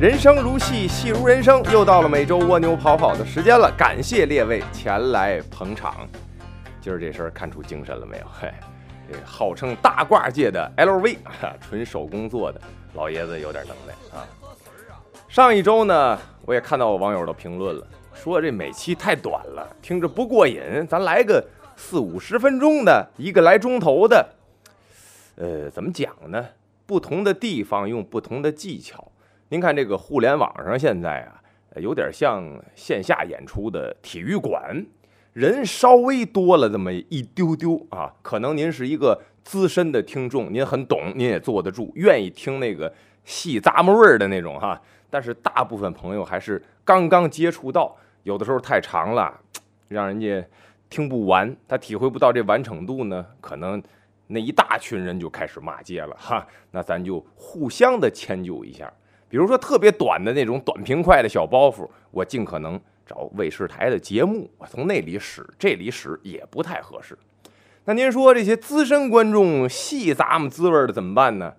人生如戏，戏如人生，又到了每周蜗牛跑跑的时间了。感谢列位前来捧场。今儿这身看出精神了没有？嘿，这号称大褂界的 LV，纯手工做的，老爷子有点能耐啊。上一周呢，我也看到网友的评论了，说这每期太短了，听着不过瘾，咱来个四五十分钟的，一个来钟头的。呃，怎么讲呢？不同的地方用不同的技巧。您看这个互联网上现在啊，有点像线下演出的体育馆，人稍微多了这么一丢丢啊。可能您是一个资深的听众，您很懂，您也坐得住，愿意听那个细咂摸味儿的那种哈。但是大部分朋友还是刚刚接触到，有的时候太长了，让人家听不完，他体会不到这完成度呢，可能那一大群人就开始骂街了哈。那咱就互相的迁就一下。比如说特别短的那种短平快的小包袱，我尽可能找卫视台的节目，我从那里使，这里使也不太合适。那您说这些资深观众细咂摸滋味的怎么办呢？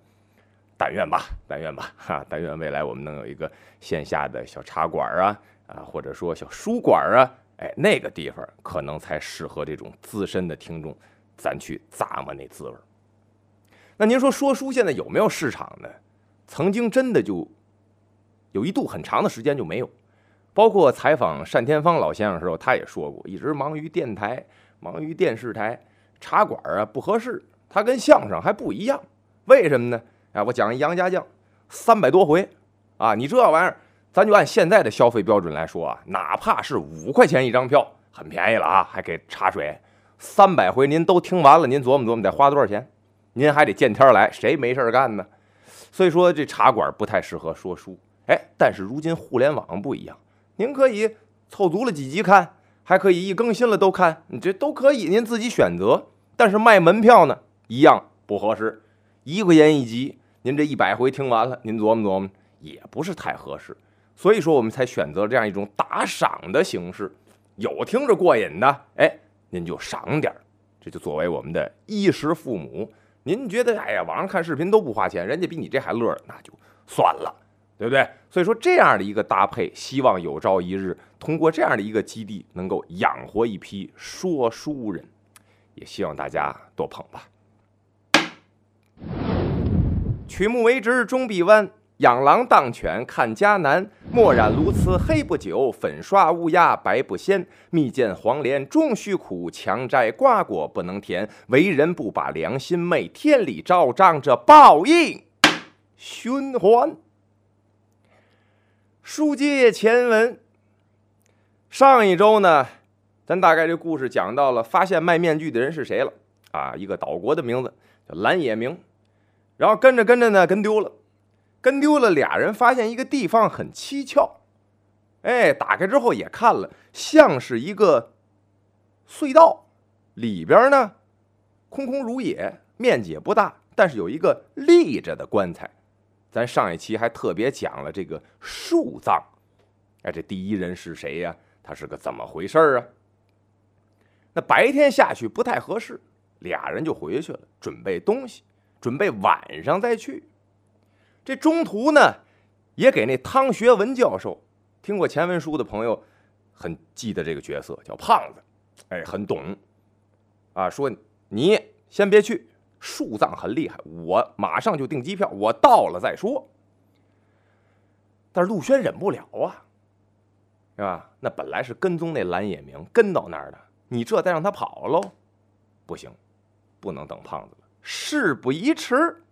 但愿吧，但愿吧，哈，但愿未来我们能有一个线下的小茶馆啊，啊，或者说小书馆啊，哎，那个地方可能才适合这种资深的听众，咱去咂摸那滋味。那您说说书现在有没有市场呢？曾经真的就。有一度很长的时间就没有，包括采访单田芳老先生的时候，他也说过，一直忙于电台，忙于电视台，茶馆啊不合适。他跟相声还不一样，为什么呢？哎，我讲一杨家将，三百多回啊，你这玩意儿，咱就按现在的消费标准来说啊，哪怕是五块钱一张票，很便宜了啊，还给茶水，三百回您都听完了，您琢磨琢磨得花多少钱？您还得见天来，谁没事干呢？所以说这茶馆不太适合说书。哎，但是如今互联网不一样，您可以凑足了几集看，还可以一更新了都看，你这都可以，您自己选择。但是卖门票呢，一样不合适，一块钱一集，您这一百回听完了，您琢磨琢磨，也不是太合适。所以说，我们才选择这样一种打赏的形式，有听着过瘾的，哎，您就赏点儿，这就作为我们的衣食父母。您觉得，哎呀，网上看视频都不花钱，人家比你这还乐，那就算了。对不对？所以说这样的一个搭配，希望有朝一日通过这样的一个基地，能够养活一批说书人，也希望大家多捧吧。曲目为直终必弯，养狼当犬看家难。墨染鸬鹚黑不久，粉刷乌鸦白不鲜。蜜饯黄连终须苦，强摘瓜果不能甜。为人不把良心昧，天理昭彰，这报应循环。书接前文，上一周呢，咱大概这故事讲到了发现卖面具的人是谁了啊？一个岛国的名字叫蓝野明，然后跟着跟着呢，跟丢了，跟丢了。俩人发现一个地方很蹊跷，哎，打开之后也看了，像是一个隧道，里边呢空空如也，面积也不大，但是有一个立着的棺材。咱上一期还特别讲了这个树葬，哎，这第一人是谁呀？他是个怎么回事儿啊？那白天下去不太合适，俩人就回去了，准备东西，准备晚上再去。这中途呢，也给那汤学文教授，听过前文书的朋友很记得这个角色，叫胖子，哎，很懂，啊，说你先别去。树葬很厉害，我马上就订机票，我到了再说。但是陆轩忍不了啊，是吧？那本来是跟踪那蓝野明跟到那儿的，你这再让他跑喽，不行，不能等胖子了。事不宜迟，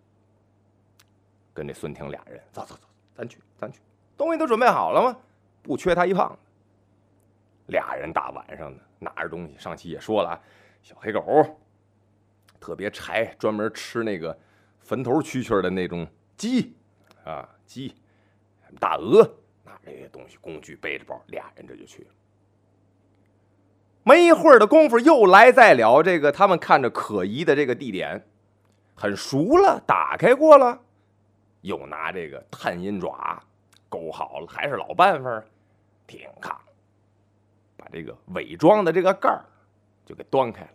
跟这孙婷俩人走走走，咱去咱去，东西都准备好了吗？不缺他一胖子。俩人大晚上的拿着东西，上期也说了啊，小黑狗。特别柴，专门吃那个坟头蛐蛐的那种鸡啊，鸡、大鹅，拿这些东西工具背着包，俩人这就去了。没一会儿的功夫，又来在了这个他们看着可疑的这个地点，很熟了，打开过了，又拿这个探阴爪勾好了，还是老办法，挺抗，把这个伪装的这个盖儿就给端开了。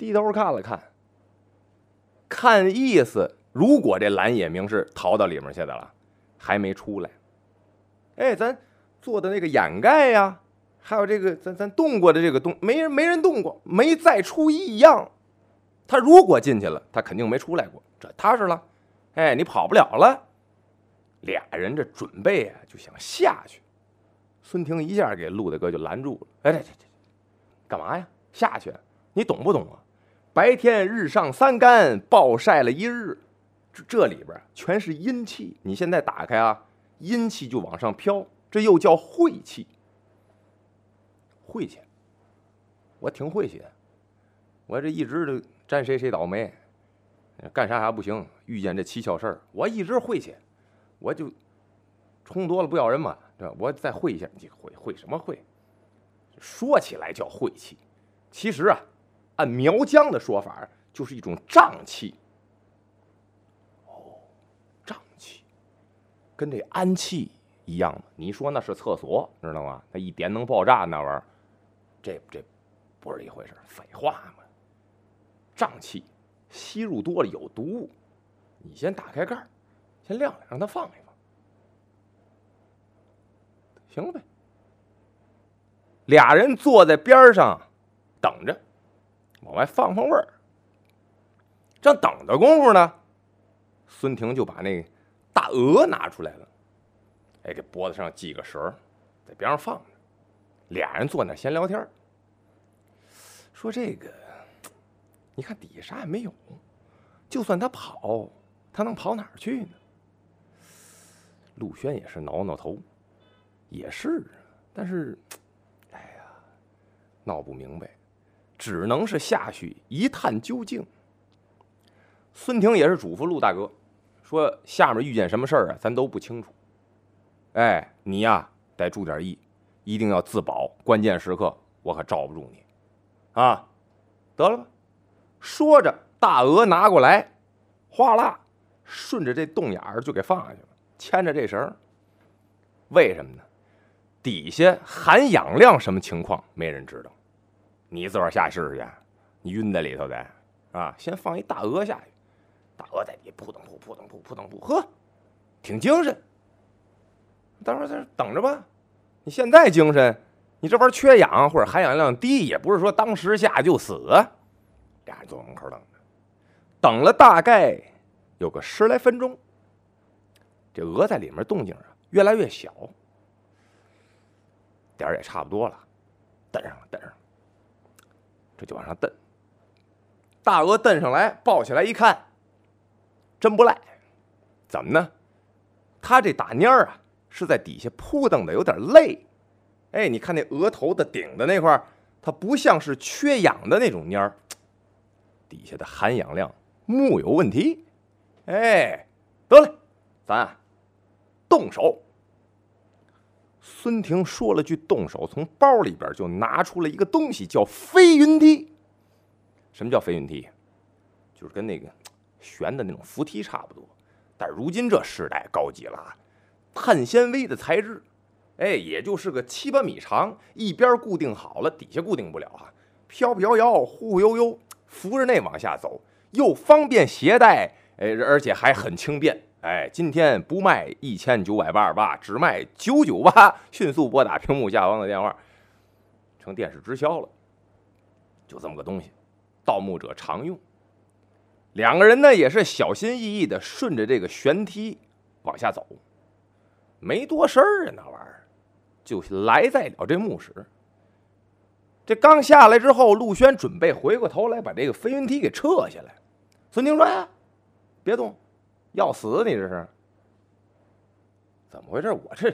低头看了看，看意思，如果这蓝野明是逃到里面去的了，还没出来。哎，咱做的那个掩盖呀，还有这个咱咱动过的这个动，没人没人动过，没再出异样。他如果进去了，他肯定没出来过，这踏实了。哎，你跑不了了。俩人这准备啊，就想下去。孙婷一下给陆大哥就拦住了。哎，这这这，干嘛呀？下去？你懂不懂啊？白天日上三竿，暴晒了一日，这这里边全是阴气。你现在打开啊，阴气就往上飘，这又叫晦气。晦气，我挺晦气的。我这一直都沾谁谁倒霉，干啥啥不行。遇见这蹊跷事儿，我一直晦气，我就冲多了不要人嘛，对吧？我再晦一下，你晦晦什么晦？说起来叫晦气，其实啊。按苗疆的说法，就是一种瘴气。哦，瘴气，跟这氨气一样吗？你说那是厕所，知道吗？那一点能爆炸那玩意儿，这这不是一回事废话嘛。瘴气吸入多了有毒物，你先打开盖，先晾晾，让它放一放，行了呗。俩人坐在边上等着。往外放放味儿，正等的功夫呢，孙婷就把那大鹅拿出来了，哎，给脖子上系个绳在边上放着。俩人坐那闲聊天说这个，你看底下啥也没有，就算他跑，他能跑哪儿去呢？陆轩也是挠挠头，也是，但是，哎呀，闹不明白。只能是下去一探究竟。孙婷也是嘱咐陆大哥，说下面遇见什么事儿啊，咱都不清楚。哎，你呀得注点意，一定要自保，关键时刻我可罩不住你。啊，得了吧。说着，大鹅拿过来，哗啦，顺着这洞眼儿就给放下去了，牵着这绳。为什么呢？底下含氧量什么情况，没人知道。你自个儿下试试去，你晕在里头的啊！先放一大鹅下去，大鹅在底扑腾扑扑腾扑扑腾扑，呵，挺精神。待会儿在这等着吧。你现在精神，你这玩意儿缺氧或者含氧量低，也不是说当时下就死。俩人坐门口等着，等了大概有个十来分钟，这鹅在里面动静啊越来越小，点儿也差不多了，等上了，等上了。这就往上蹬，大鹅蹬上来，抱起来一看，真不赖。怎么呢？它这打蔫儿啊，是在底下扑腾的有点累。哎，你看那额头的顶的那块儿，它不像是缺氧的那种蔫儿，底下的含氧量木有问题。哎，得了，咱动手。孙婷说了句“动手”，从包里边就拿出了一个东西，叫飞云梯。什么叫飞云梯？就是跟那个悬的那种扶梯差不多，但如今这时代高级了，碳纤维的材质，哎，也就是个七八米长，一边固定好了，底下固定不了啊，飘飘摇，忽忽悠悠，扶着那往下走，又方便携带，哎，而且还很轻便。哎，今天不卖一千九百八十八，只卖九九八。迅速拨打屏幕下方的电话，成电视直销了。就这么个东西，盗墓者常用。两个人呢也是小心翼翼的顺着这个悬梯往下走，没多事儿啊，那玩意儿就来在了这墓室。这刚下来之后，陆轩准备回过头来把这个飞云梯给撤下来。孙宁说：“呀，别动。”要死！你这是怎么回事？我这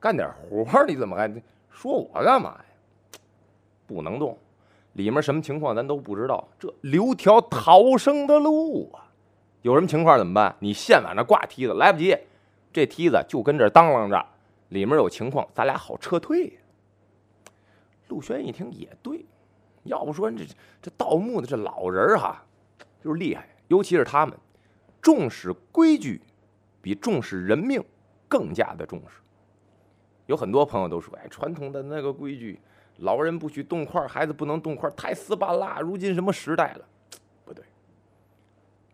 干点活你怎么还说我干嘛呀？不能动，里面什么情况咱都不知道。这留条逃生的路啊！有什么情况怎么办？你现往那挂梯子，来不及，这梯子就跟这当啷着，里面有情况，咱俩好撤退呀。陆轩一听也对，要不说这这盗墓的这老人哈，就是厉害，尤其是他们。重视规矩，比重视人命更加的重视。有很多朋友都说：“哎，传统的那个规矩，老人不许动筷，孩子不能动筷，太死板了。如今什么时代了？不对，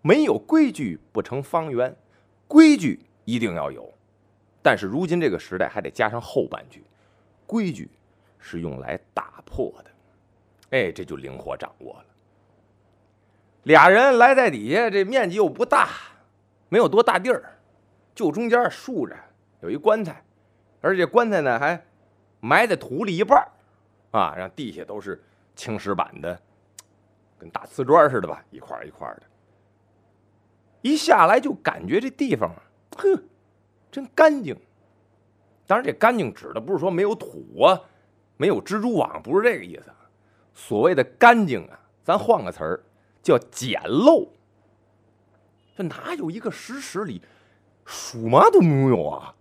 没有规矩不成方圆，规矩一定要有。但是如今这个时代还得加上后半句，规矩是用来打破的。哎，这就灵活掌握了。俩人来在底下，这面积又不大，没有多大地儿，就中间竖着有一棺材，而且棺材呢还埋在土里一半啊，让地下都是青石板的，跟大瓷砖似的吧，一块一块的。一下来就感觉这地方，呵，真干净。当然，这干净指的不是说没有土啊，没有蜘蛛网，不是这个意思。所谓的干净啊，咱换个词儿。叫简陋，这哪有一个石室里什么都没有啊？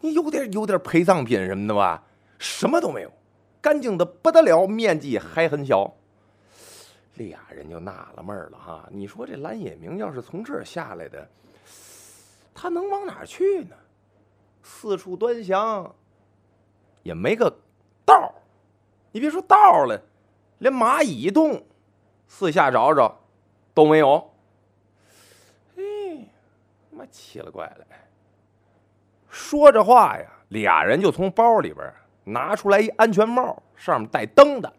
你有点有点陪葬品什么的吧？什么都没有，干净的不得了，面积还很小。俩人就纳了闷了哈，你说这蓝野明要是从这儿下来的，他能往哪儿去呢？四处端详，也没个道儿。你别说道儿了，连蚂蚁洞。四下找找，都没有。哎，妈奇了怪了！说着话呀，俩人就从包里边拿出来一安全帽，上面带灯的。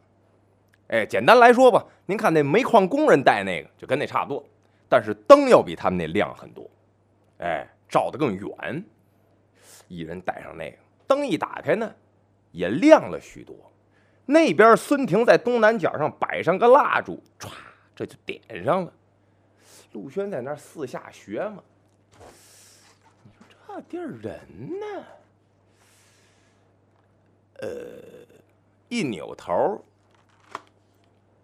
哎，简单来说吧，您看那煤矿工人戴那个，就跟那差不多，但是灯要比他们那亮很多。哎，照得更远。一人戴上那个，灯一打开呢，也亮了许多。那边孙婷在东南角上摆上个蜡烛，歘，这就点上了。陆轩在那儿四下学嘛。你说这地儿人呢？呃，一扭头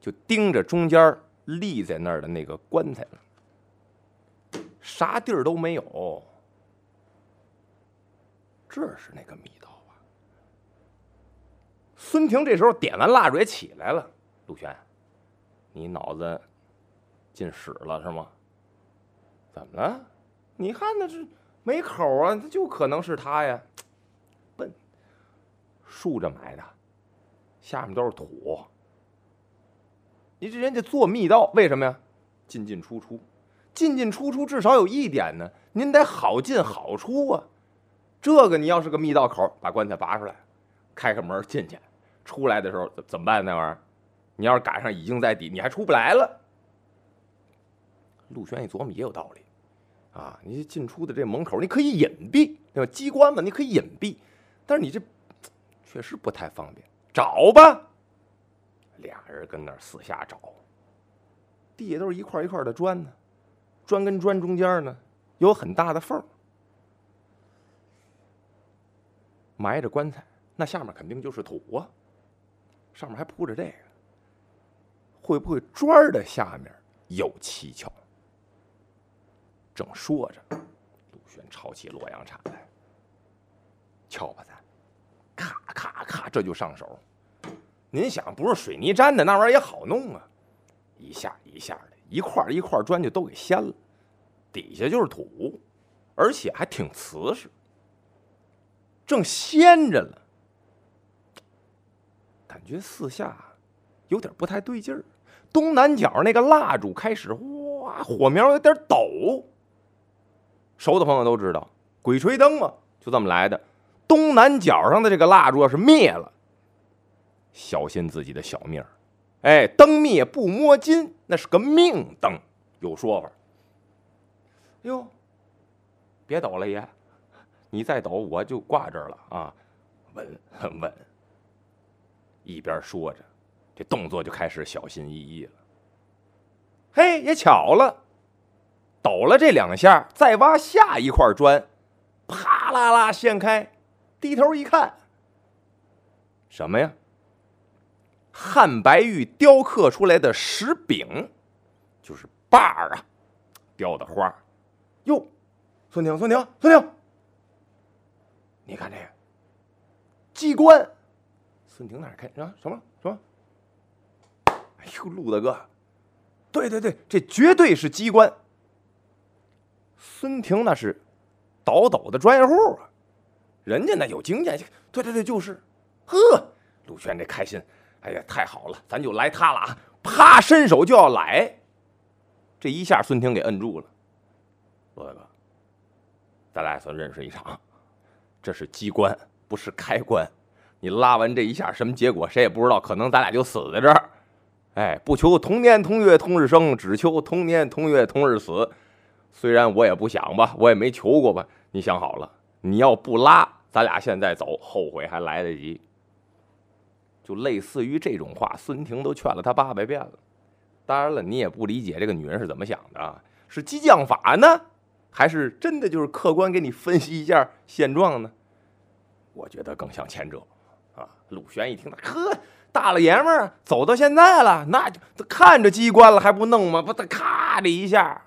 就盯着中间立在那儿的那个棺材了，啥地儿都没有。这是那个密道。孙婷这时候点完蜡烛也起来了。陆轩，你脑子进屎了是吗？怎么了？你看那是没口啊，他就可能是他呀。笨，竖着埋的，下面都是土。你这人家做密道，为什么呀？进进出出，进进出出，至少有一点呢，您得好进好出啊。这个你要是个密道口，把棺材拔出来，开开门进去。出来的时候怎怎么办？那玩意儿，你要是赶上已经在底，你还出不来了。陆轩一琢磨也有道理，啊，你进出的这门口你可以隐蔽，对吧？机关嘛，你可以隐蔽，但是你这确实不太方便。找吧，俩人跟那儿四下找，地下都是一块一块的砖呢，砖跟砖中间呢有很大的缝儿，埋着棺材，那下面肯定就是土啊。上面还铺着这个，会不会砖的下面有蹊跷？正说着，陆轩抄起洛阳铲来，敲吧咱，咔咔咔，这就上手。您想，不是水泥粘的那玩意儿也好弄啊，一下一下的，一块一块砖就都给掀了，底下就是土，而且还挺瓷实。正掀着了。感觉四下有点不太对劲儿，东南角那个蜡烛开始哇，火苗有点抖。熟的朋友都知道，鬼吹灯嘛，就这么来的。东南角上的这个蜡烛要是灭了，小心自己的小命儿。哎，灯灭不摸金，那是个命灯，有说法。哟，别抖了，爷，你再抖我就挂这儿了啊！稳，很稳。一边说着，这动作就开始小心翼翼了。嘿，也巧了，抖了这两下，再挖下一块砖，啪啦啦掀开，低头一看，什么呀？汉白玉雕刻出来的石饼，就是把儿啊，雕的花。哟，孙婷，孙婷，孙婷，你看这个机关。孙婷哪儿开啊？什么什么？哎呦，陆大哥，对对对，这绝对是机关。孙婷那是倒斗的专业户啊，人家那有经验。对对对，就是。呵，陆轩这开心，哎呀，太好了，咱就来他了啊！啪，伸手就要来，这一下孙婷给摁住了。陆大哥，咱俩算认识一场。这是机关，不是开关。你拉完这一下，什么结果谁也不知道，可能咱俩就死在这儿。哎，不求同年同月同日生，只求同年同月同日死。虽然我也不想吧，我也没求过吧。你想好了，你要不拉，咱俩现在走，后悔还来得及。就类似于这种话，孙婷都劝了他八百遍了。当然了，你也不理解这个女人是怎么想的啊，是激将法呢，还是真的就是客观给你分析一下现状呢？我觉得更像前者啊。陆玄一听，呵，大老爷们儿走到现在了，那就看着机关了还不弄吗？不，他咔的一下。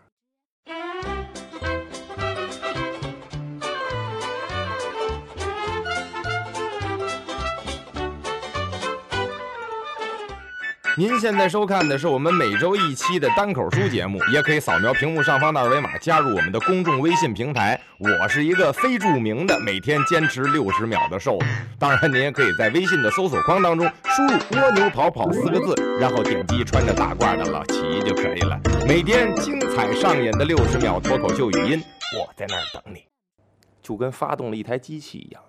您现在收看的是我们每周一期的单口书节目，也可以扫描屏幕上方的二维码加入我们的公众微信平台。我是一个非著名的每天坚持六十秒的瘦子，当然您也可以在微信的搜索框当中输入“蜗牛跑跑”四个字，然后点击穿着大褂的老齐就可以了。每天精彩上演的六十秒脱口秀语音，我在那儿等你，就跟发动了一台机器一样，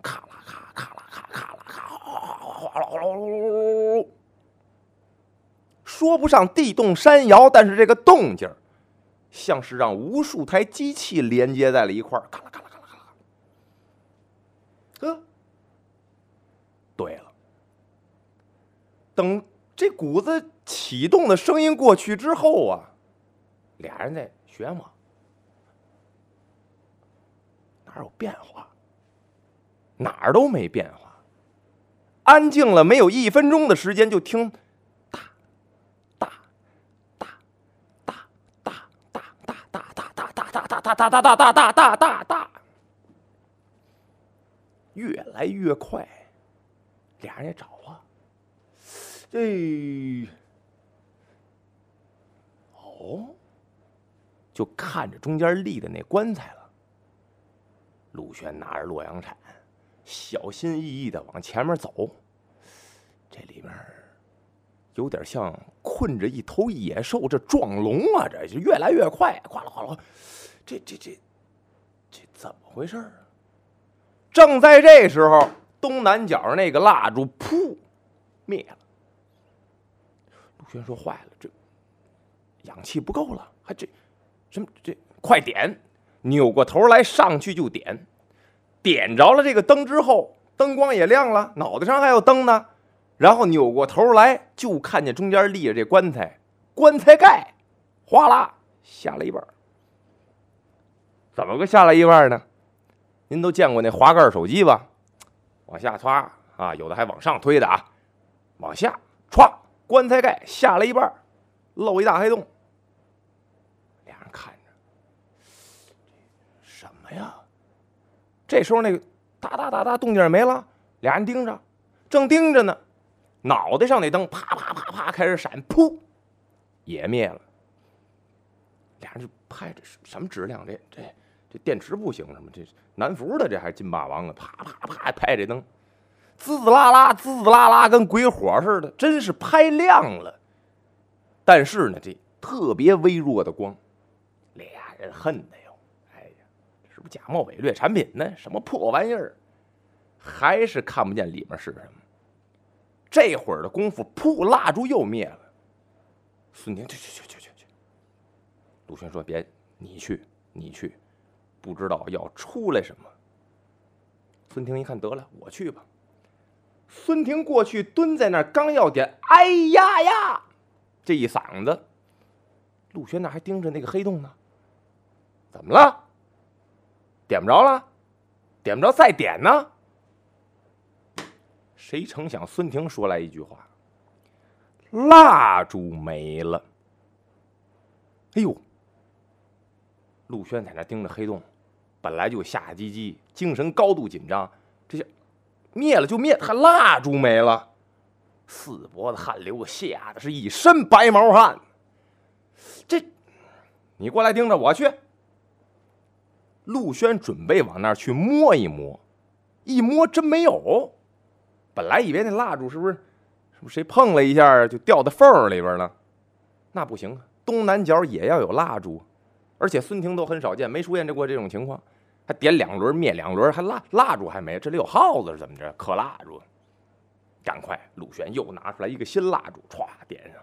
咔啦咔咔啦咔咔啦咔，哗哗哗啦哗啦哗。说不上地动山摇，但是这个动静像是让无数台机器连接在了一块儿，咔啦咔啦咔啦咔啦。呵，对了，等这股子启动的声音过去之后啊，俩人在学嘛，哪有变化？哪儿都没变化，安静了没有一分钟的时间，就听。大大大大大大大大大，越来越快，俩人也找啊，这哦，就看着中间立的那棺材了。陆轩拿着洛阳铲，小心翼翼的往前面走，这里面有点像困着一头野兽，这撞龙啊，这就越来越快，哗啦哗啦。这这这，这怎么回事啊？正在这时候，东南角那个蜡烛噗灭了。陆轩说：“坏了，这氧气不够了，还这什么这？快点！扭过头来，上去就点。点着了这个灯之后，灯光也亮了，脑袋上还有灯呢。然后扭过头来，就看见中间立着这棺材，棺材盖哗啦下了一半。”怎么个下来一半呢？您都见过那滑盖手机吧？往下歘啊，有的还往上推的啊，往下歘，棺材盖下了一半，露一大黑洞。俩人看着，什么呀？这时候那个哒哒哒哒动静没了，俩人盯着，正盯着呢，脑袋上那灯啪啪啪啪开始闪，噗，也灭了。俩人就拍着什么质量？这这。这电池不行了吗？这南孚的，这还金霸王啊！啪啪啪拍这灯，滋滋啦啦，滋滋啦啦，跟鬼火似的，真是拍亮了。但是呢，这特别微弱的光，俩人恨的哟！哎呀，这是不是假冒伪劣产品呢？什么破玩意儿？还是看不见里面是什么。这会儿的功夫，噗，蜡烛又灭了。孙宁，去去去去去去。陆轩说：“别，你去，你去。”不知道要出来什么。孙婷一看，得了，我去吧。孙婷过去蹲在那儿，刚要点，哎呀呀，这一嗓子。陆轩那还盯着那个黑洞呢。怎么了？点不着了？点不着再点呢？谁成想，孙婷说来一句话：“蜡烛没了。”哎呦！陆轩在那盯着黑洞。本来就吓唧唧，精神高度紧张，这下灭了就灭，还蜡烛没了，四脖子汗流，吓得是一身白毛汗。这，你过来盯着，我去。陆轩准备往那儿去摸一摸，一摸真没有。本来以为那蜡烛是不是，是不是谁碰了一下就掉到缝里边了？那不行，东南角也要有蜡烛。而且孙婷都很少见，没出现过这种情况，还点两轮灭两轮，还蜡蜡烛还没，这里有耗子是怎么着？磕蜡烛，赶快，陆轩又拿出来一个新蜡烛，歘点上，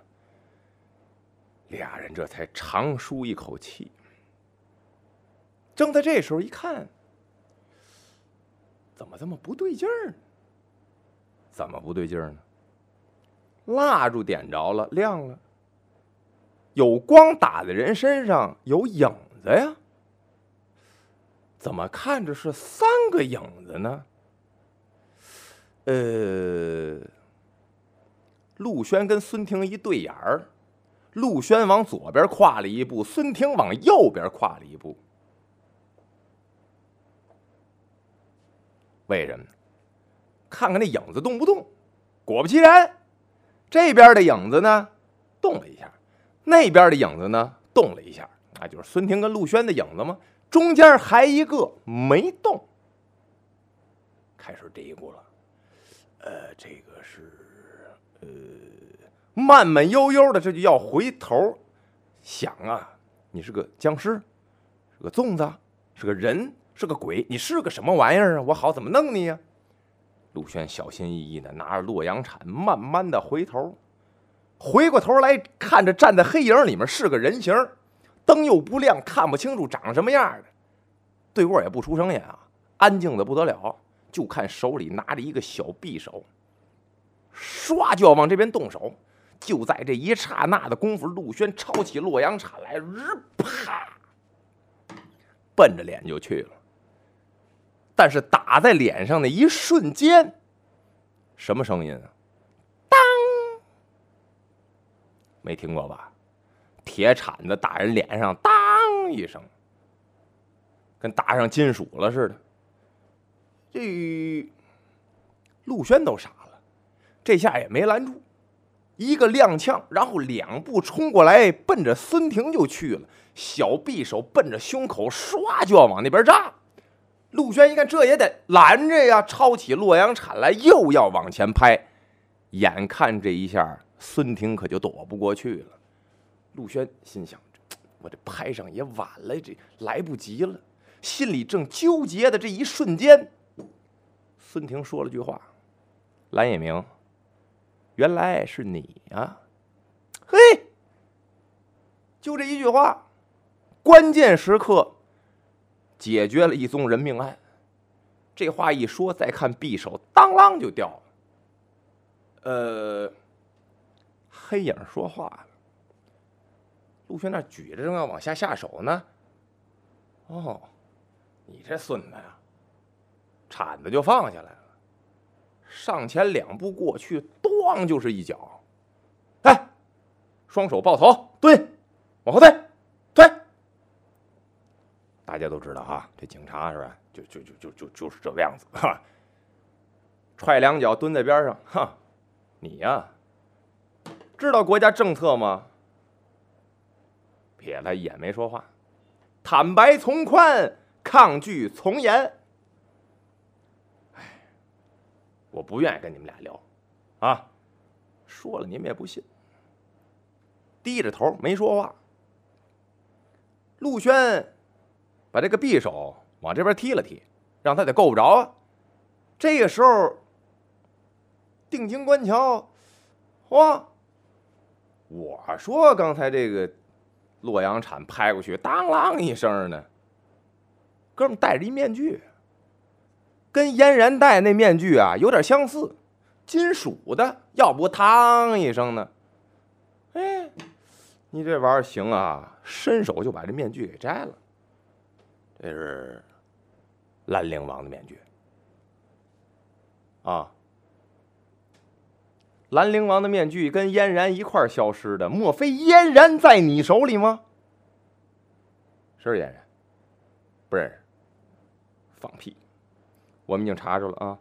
俩人这才长舒一口气。正在这时候一看，怎么这么不对劲儿？怎么不对劲儿呢？蜡烛点着了，亮了。有光打在人身上，有影子呀？怎么看着是三个影子呢？呃，陆轩跟孙婷一对眼儿，陆轩往左边跨了一步，孙婷往右边跨了一步。为什么？看看那影子动不动？果不其然，这边的影子呢，动了一下。那边的影子呢，动了一下，那就是孙婷跟陆轩的影子吗？中间还一个没动。开始嘀咕了，呃，这个是，呃，慢慢悠悠的，这就要回头想啊，你是个僵尸，是个粽子，是个人，是个鬼，你是个什么玩意儿啊？我好怎么弄你呀？陆轩小心翼翼的拿着洛阳铲，慢慢的回头。回过头来看着站在黑影里面是个人形，灯又不亮，看不清楚长什么样的。对过也不出声音啊，安静的不得了。就看手里拿着一个小匕首，唰就要往这边动手。就在这一刹那的功夫，陆轩抄起洛阳铲来，日啪，奔着脸就去了。但是打在脸上的一瞬间，什么声音啊？没听过吧？铁铲子打人脸上，当一声，跟打上金属了似的。这陆轩都傻了，这下也没拦住，一个踉跄，然后两步冲过来，奔着孙婷就去了。小匕首奔着胸口，唰就要往那边扎。陆轩一看，这也得拦着呀，抄起洛阳铲来，又要往前拍。眼看这一下。孙婷可就躲不过去了。陆轩心想：“ 我这拍上也晚了，这来不及了。”心里正纠结的这一瞬间，孙婷说了句话：“蓝野明，原来是你呀！”嘿，就这一句话，关键时刻解决了一宗人命案。这话一说，再看匕首，当啷就掉了。呃。黑影说话了，陆轩那举着正要往下下手呢。哦，你这孙子呀，铲子就放下来了，上前两步过去，咣就是一脚。哎，双手抱头，蹲，往后退，退。大家都知道哈，这警察是吧？就就就就就就是这个样子哈。踹两脚，蹲在边上，哈，你呀。知道国家政策吗？瞥他一眼，没说话。坦白从宽，抗拒从严。哎，我不愿意跟你们俩聊，啊，说了你们也不信。低着头没说话。陆轩把这个匕首往这边踢了踢，让他得够不着啊。这个时候，定睛观瞧，哇！我说刚才这个洛阳铲拍过去，当啷一声呢。哥们戴着一面具，跟嫣然戴那面具啊有点相似，金属的，要不当一声呢？哎，你这玩意儿行啊，伸手就把这面具给摘了。这是兰陵王的面具啊。兰陵王的面具跟嫣然一块消失的，莫非嫣然在你手里吗？是嫣然，不认识，放屁！我们已经查着了啊，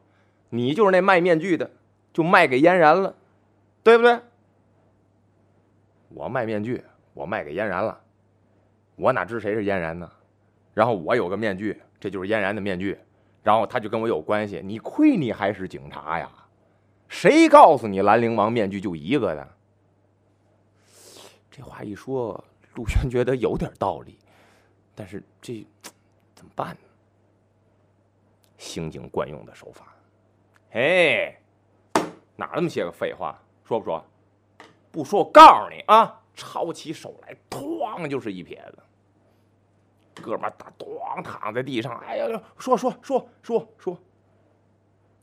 你就是那卖面具的，就卖给嫣然了，对不对？我卖面具，我卖给嫣然了，我哪知谁是嫣然呢？然后我有个面具，这就是嫣然的面具，然后他就跟我有关系，你亏你还是警察呀？谁告诉你兰陵王面具就一个的？这话一说，陆轩觉得有点道理。但是这怎么办呢？刑警惯用的手法，嘿，哪那么些个废话？说不说？不说，我告诉你啊！抄起手来，哐就是一撇子。哥们儿打咣躺在地上，哎呀，说说说说说。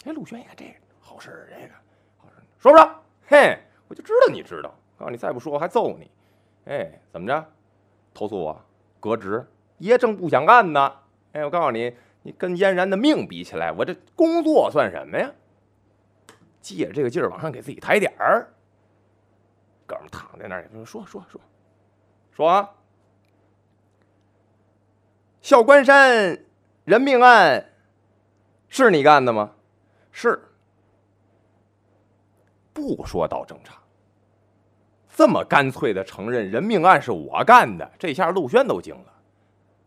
哎，陆轩一看这好事这个好事说不说？嘿，我就知道你知道。告诉你，再不说我还揍你。哎，怎么着？投诉我？革职？爷正不想干呢。哎，我告诉你，你跟嫣然的命比起来，我这工作算什么呀？借着这个劲儿往上给自己抬点儿。哥们躺在那儿，说说说说啊！孝关山人命案是你干的吗？是。不说到正常，这么干脆的承认人命案是我干的，这下陆轩都惊了。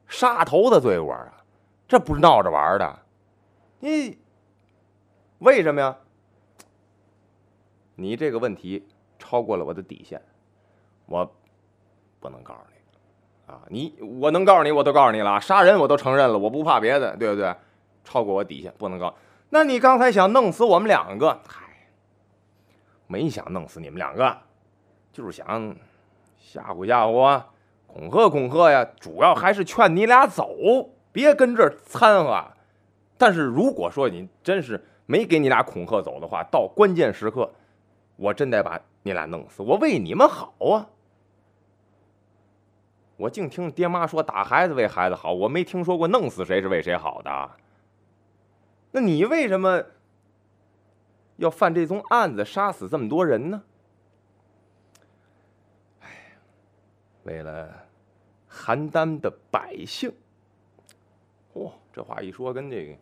杀头的罪过啊，这不是闹着玩的。你为什么呀？你这个问题超过了我的底线，我不能告诉你啊！你我能告诉你，我都告诉你了，杀人我都承认了，我不怕别的，对不对？超过我底线不能告。那你刚才想弄死我们两个？没想弄死你们两个，就是想吓唬吓唬啊。恐吓恐吓呀，主要还是劝你俩走，别跟这儿掺和。但是如果说你真是没给你俩恐吓走的话，到关键时刻，我真得把你俩弄死。我为你们好啊！我净听爹妈说打孩子为孩子好，我没听说过弄死谁是为谁好的。那你为什么要犯这宗案子，杀死这么多人呢？哎，为了。邯郸的百姓，嚯，这话一说，跟这个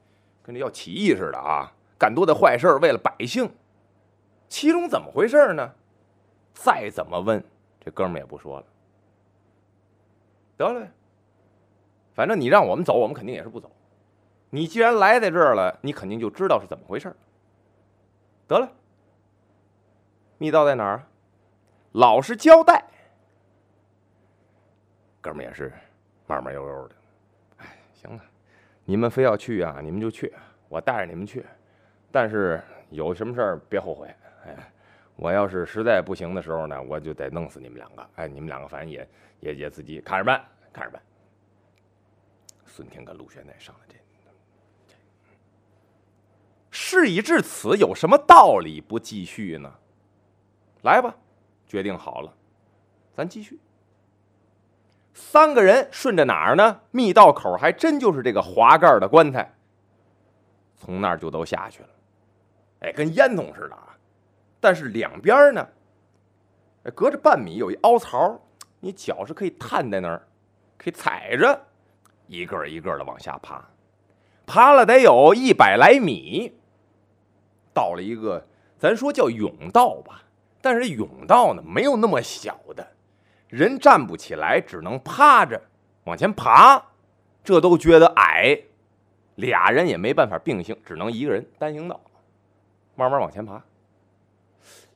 跟这要起义似的啊！干多的坏事为了百姓，其中怎么回事呢？再怎么问，这哥们也不说了。得了，反正你让我们走，我们肯定也是不走。你既然来在这儿了，你肯定就知道是怎么回事儿。得了，密道在哪儿？老实交代。哥们也是慢慢悠悠的，哎，行了，你们非要去啊，你们就去，我带着你们去。但是有什么事儿别后悔，哎，我要是实在不行的时候呢，我就得弄死你们两个。哎，你们两个反正也也也自己看着办，看着办。孙天跟陆玄在上了这，事已至此，有什么道理不继续呢？来吧，决定好了，咱继续。三个人顺着哪儿呢？密道口还真就是这个滑盖的棺材，从那儿就都下去了。哎，跟烟囱似的啊！但是两边呢，隔着半米有一凹槽，你脚是可以探在那儿，可以踩着，一个一个的往下爬，爬了得有一百来米，到了一个咱说叫甬道吧，但是甬道呢没有那么小的。人站不起来，只能趴着往前爬，这都觉得矮，俩人也没办法并行，只能一个人单行道，慢慢往前爬。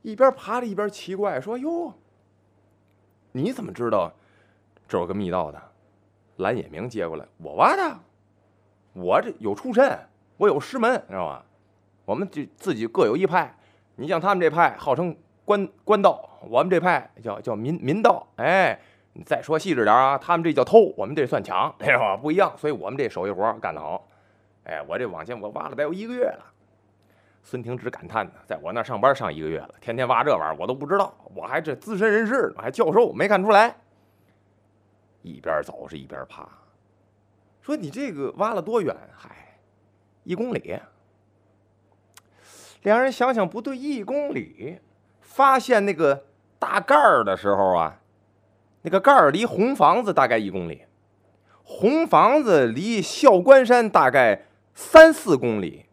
一边爬着一边奇怪说：“哟，你怎么知道这有个密道的？”蓝野明接过来：“我挖的，我这有出身，我有师门，知道吧？我们就自己各有一派。你像他们这派，号称……”官官道，我们这派叫叫民民道。哎，你再说细致点啊，他们这叫偷，我们这算抢，是吧？不一样，所以我们这手艺活干得好。哎，我这往前我挖了得有一个月了。孙婷直感叹呢，在我那上班上一个月了，天天挖这玩意儿，我都不知道，我还这资深人士呢，还教授，没看出来。一边走是一边爬，说你这个挖了多远？嗨，一公里。两人想想不对，一公里。发现那个大盖儿的时候啊，那个盖儿离红房子大概一公里，红房子离孝关山大概三四公里，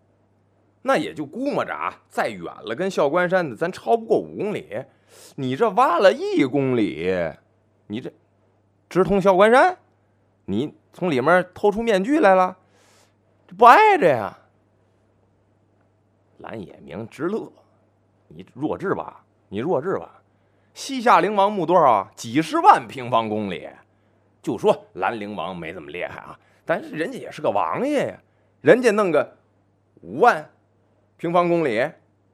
那也就估摸着啊，再远了跟孝关山的咱超不过五公里。你这挖了一公里，你这直通孝关山，你从里面偷出面具来了，这不挨着呀？蓝野明直乐，你弱智吧？你弱智吧？西夏陵王墓多少？几十万平方公里，就说兰陵王没这么厉害啊，但是人家也是个王爷呀，人家弄个五万平方公里，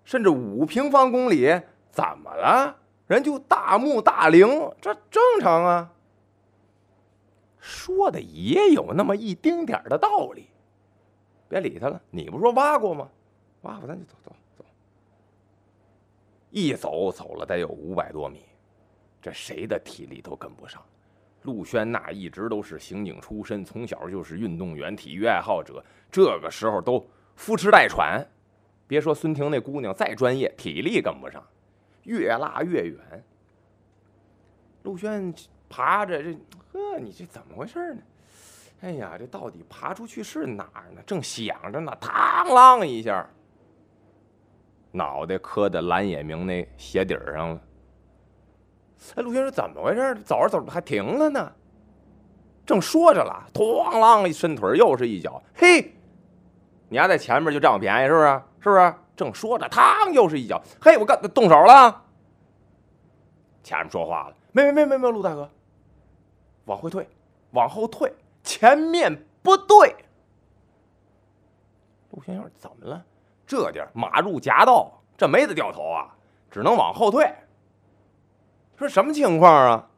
甚至五平方公里，怎么了？人就大墓大陵，这正常啊。说的也有那么一丁点的道理。别理他了，你不说挖过吗？挖过，咱就走走走。一走走了得有五百多米，这谁的体力都跟不上。陆轩那一直都是刑警出身，从小就是运动员、体育爱好者，这个时候都扶持带喘。别说孙婷那姑娘再专业，体力跟不上，越拉越远。陆轩爬着这，呵，你这怎么回事呢？哎呀，这到底爬出去是哪儿呢？正想着呢，嘡啷一下，脑袋磕在蓝野明那鞋底儿上了。哎，陆轩说：“怎么回事？走着走着还停了呢。”正说着了，咣啷一伸腿，又是一脚。嘿，你丫在前面就占我便宜是不是？是不是？正说着，嘡，又是一脚。嘿，我干，动手了。前面说话了：“没没没没没，陆大哥，往回退，往后退。”前面不对，陆先生怎么了？这地儿马入夹道，这没得掉头啊，只能往后退。说什么情况啊？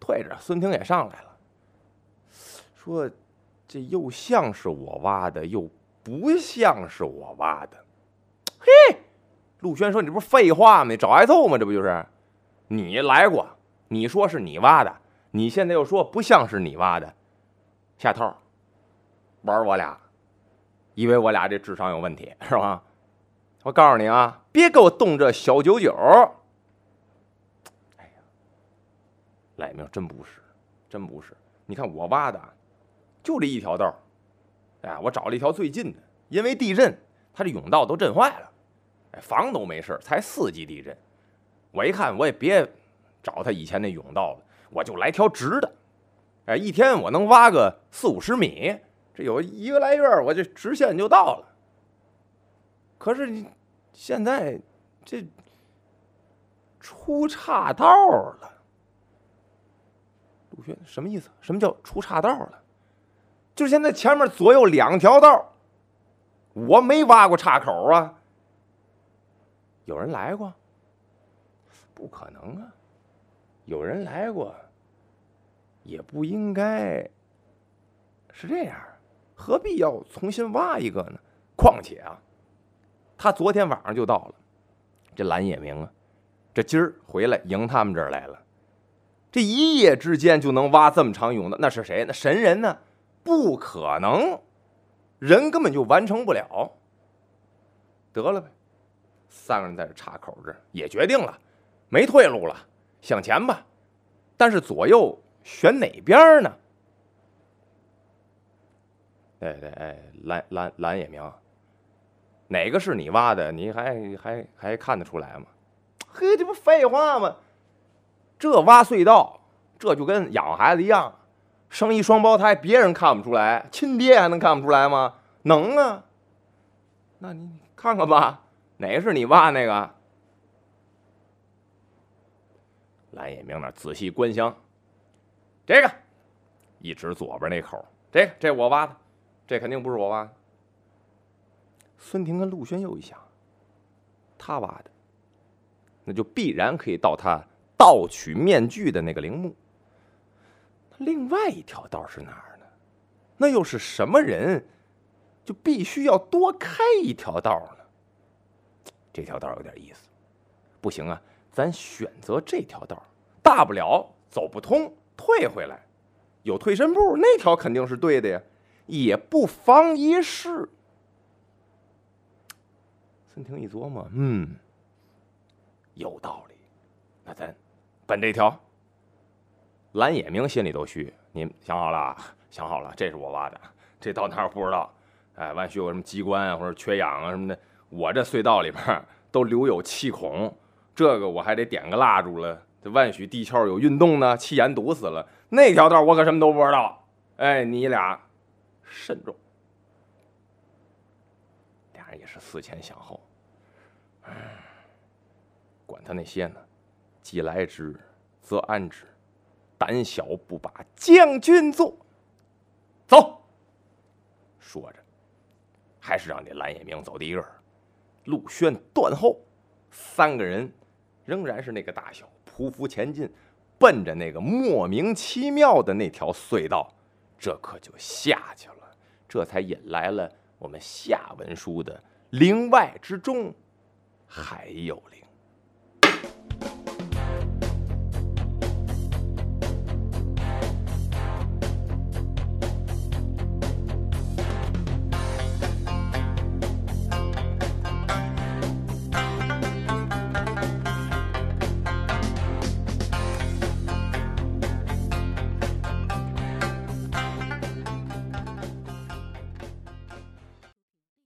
退着，孙婷也上来了，说这又像是我挖的，又不像是我挖的。嘿，陆轩说：“你这不是废话吗？你找挨揍吗？这不就是？你来过，你说是你挖的，你现在又说不像是你挖的。”下套，玩我俩，以为我俩这智商有问题是吧？我告诉你啊，别给我动这小九九。哎呀，赖明真不是，真不是。你看我挖的，就这一条道哎，我找了一条最近的，因为地震，它这甬道都震坏了，哎，房都没事，才四级地震。我一看，我也别找他以前那甬道了，我就来条直的。哎，一天我能挖个四五十米，这有一个来月，我这直线就到了。可是你现在这出岔道了，陆迅什么意思？什么叫出岔道了？就是现在前面左右两条道，我没挖过岔口啊。有人来过？不可能啊！有人来过。也不应该是这样，何必要重新挖一个呢？况且啊，他昨天晚上就到了，这蓝野明啊，这今儿回来迎他们这儿来了，这一夜之间就能挖这么长甬的，那是谁？那神人呢？不可能，人根本就完成不了。得了呗，三个人在这岔口这儿也决定了，没退路了，向前吧。但是左右。选哪边呢？对对，哎，蓝蓝蓝野明，哪个是你挖的？你还还还看得出来吗？嘿，这不废话吗？这挖隧道，这就跟养孩子一样，生一双胞胎，别人看不出来，亲爹还能看不出来吗？能啊。那你看看吧，哪个是你挖那个？蓝野明那仔细观想。这个，一指左边那口，这个这我挖的，这肯定不是我挖的。孙婷跟陆轩又一想，他挖的，那就必然可以到他盗取面具的那个陵墓。另外一条道是哪儿呢？那又是什么人，就必须要多开一条道呢？这条道有点意思，不行啊，咱选择这条道，大不了走不通。退回来，有退身步，那条肯定是对的呀，也不妨一试。孙婷一琢磨，嗯，有道理，那咱奔这条。蓝野明心里都虚，你想好了？想好了，这是我挖的，这到哪儿不知道。哎，万一有什么机关啊，或者缺氧啊什么的，我这隧道里边都留有气孔，这个我还得点个蜡烛了。这万许地壳有运动呢，气眼堵死了。那条道我可什么都不知道。哎，你俩慎重。俩人也是思前想后。管他那些呢，既来之则安之。胆小不把将军做。走。说着，还是让这蓝夜明走第一个。陆轩、断后，三个人仍然是那个大小，匍匐前进，奔着那个莫名其妙的那条隧道，这可就下去了。这才引来了我们下文书的“灵外之中还有灵”。